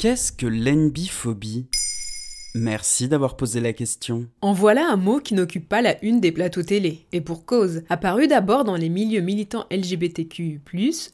Qu'est-ce que l'enbiphobie Merci d'avoir posé la question. En voilà un mot qui n'occupe pas la une des plateaux télé, et pour cause. Apparu d'abord dans les milieux militants LGBTQ+,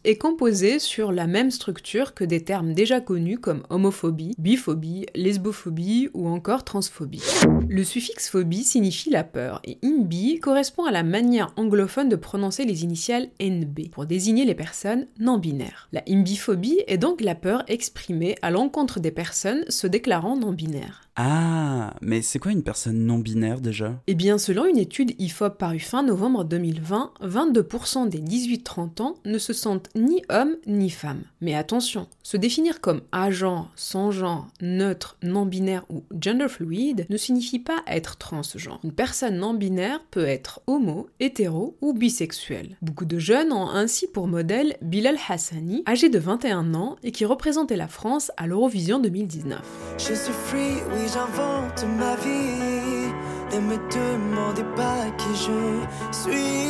et composé sur la même structure que des termes déjà connus comme homophobie, biphobie, lesbophobie ou encore transphobie. Le suffixe phobie signifie la peur, et imbi correspond à la manière anglophone de prononcer les initiales NB, pour désigner les personnes non binaires. La imbiphobie est donc la peur exprimée à l'encontre des personnes se déclarant non binaires. Ah, mais c'est quoi une personne non binaire déjà? Eh bien, selon une étude IFOP parue fin novembre 2020, 22% des 18-30 ans ne se sentent ni hommes ni femmes. Mais attention, se définir comme agent, sans genre, neutre, non binaire ou gender fluid ne signifie pas être transgenre. Une personne non binaire peut être homo, hétéro ou bisexuel. Beaucoup de jeunes ont ainsi pour modèle Bilal Hassani, âgé de 21 ans et qui représentait la France à l'Eurovision 2019. Je suis free, oui j'invente ma vie. Ne me demandez pas qui je suis.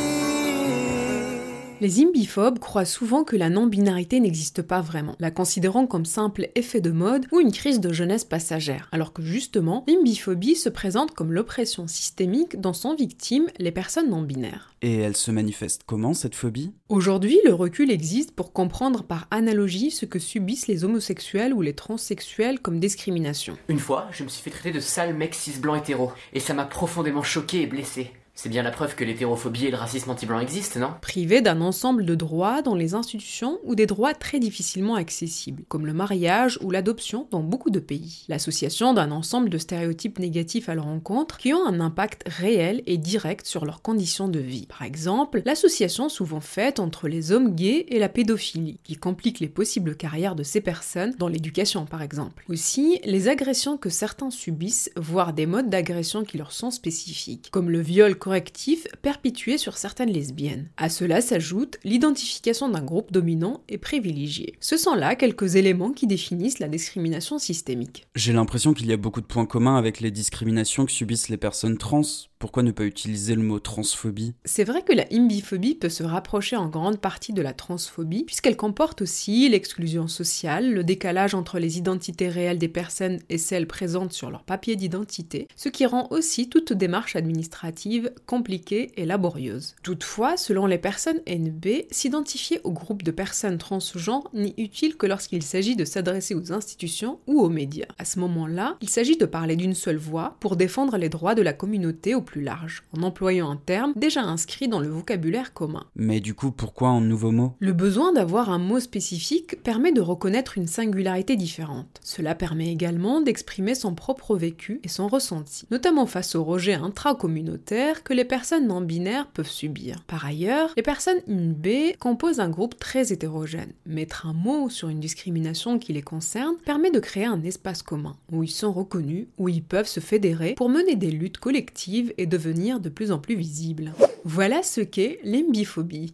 Les imbiphobes croient souvent que la non-binarité n'existe pas vraiment, la considérant comme simple effet de mode ou une crise de jeunesse passagère, alors que justement, l'imbiphobie se présente comme l'oppression systémique dont sont victimes les personnes non-binaires. Et elle se manifeste comment cette phobie? Aujourd'hui, le recul existe pour comprendre par analogie ce que subissent les homosexuels ou les transsexuels comme discrimination. Une fois, je me suis fait traiter de sale mec cis blanc hétéro, et ça m'a profondément choqué et blessé. C'est bien la preuve que l'hétérophobie et le racisme anti-blanc existent, non? Privé d'un ensemble de droits dans les institutions ou des droits très difficilement accessibles, comme le mariage ou l'adoption dans beaucoup de pays. L'association d'un ensemble de stéréotypes négatifs à leur encontre qui ont un impact réel et direct sur leurs conditions de vie. Par exemple, l'association souvent faite entre les hommes gays et la pédophilie, qui complique les possibles carrières de ces personnes dans l'éducation par exemple. Aussi, les agressions que certains subissent, voire des modes d'agression qui leur sont spécifiques, comme le viol correctif perpétué sur certaines lesbiennes. À cela s'ajoute l'identification d'un groupe dominant et privilégié. Ce sont là quelques éléments qui définissent la discrimination systémique. J'ai l'impression qu'il y a beaucoup de points communs avec les discriminations que subissent les personnes trans, pourquoi ne pas utiliser le mot transphobie? C'est vrai que la imbiphobie peut se rapprocher en grande partie de la transphobie, puisqu'elle comporte aussi l'exclusion sociale, le décalage entre les identités réelles des personnes et celles présentes sur leur papier d'identité, ce qui rend aussi toute démarche administrative compliquée et laborieuse. Toutefois, selon les personnes NB, s'identifier au groupe de personnes transgenres n'est utile que lorsqu'il s'agit de s'adresser aux institutions ou aux médias. À ce moment-là, il s'agit de parler d'une seule voix pour défendre les droits de la communauté au plus large, en employant un terme déjà inscrit dans le vocabulaire commun. Mais du coup, pourquoi un nouveau mot? Le besoin d'avoir un mot spécifique permet de reconnaître une singularité différente. Cela permet également d'exprimer son propre vécu et son ressenti, notamment face au rejet intracommunautaire que les personnes non binaires peuvent subir. Par ailleurs, les personnes INB composent un groupe très hétérogène. Mettre un mot sur une discrimination qui les concerne permet de créer un espace commun, où ils sont reconnus, où ils peuvent se fédérer pour mener des luttes collectives devenir de plus en plus visible. Voilà ce qu'est l'imbiphobie.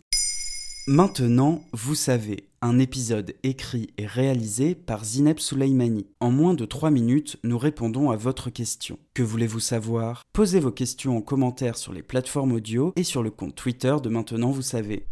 Maintenant, vous savez, un épisode écrit et réalisé par Zineb Souleimani. En moins de 3 minutes, nous répondons à votre question. Que voulez-vous savoir? Posez vos questions en commentaire sur les plateformes audio et sur le compte Twitter de Maintenant, vous savez.